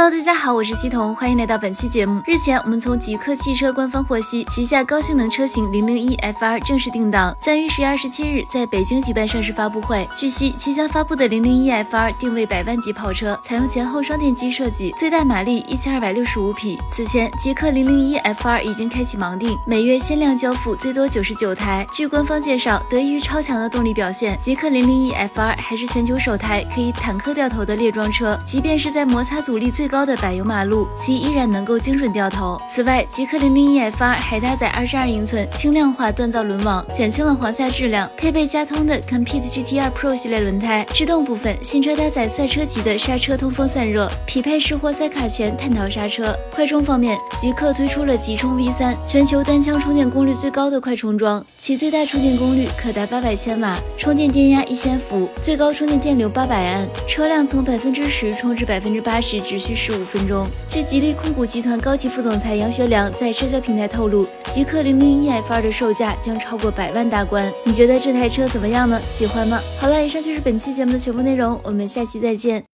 Hello，大家好，我是西彤，欢迎来到本期节目。日前，我们从极客汽车官方获悉，旗下高性能车型零零一 FR 正式定档，将于十月二十七日在北京举办上市发布会。据悉，即将发布的零零一 FR 定位百万级跑车，采用前后双电机设计，最大马力一千二百六十五匹。此前，极客零零一 FR 已经开启盲定，每月限量交付最多九十九台。据官方介绍，得益于超强的动力表现，极客零零一 FR 还是全球首台可以坦克掉头的列装车，即便是在摩擦阻力最高的柏油马路，其依然能够精准掉头。此外，极氪零零一 FR 还搭载二十二英寸轻量化锻造轮网，减轻了簧下质量，配备加通的 Compete GT2 Pro 系列轮胎。制动部分，新车搭载赛车级的刹车通风散热，匹配式活塞卡钳碳陶刹车。快充方面，极氪推出了极充 V3，全球单枪充电功率最高的快充桩，其最大充电功率可达八百千瓦，充电电压一千伏，最高充电电流八百安。车辆从百分之十充至百分之八十只需十五分。钟。据吉利控股集团高级副总裁杨学良在社交平台透露，极氪零零一 F 二的售价将超过百万大关。你觉得这台车怎么样呢？喜欢吗？好了，以上就是本期节目的全部内容，我们下期再见。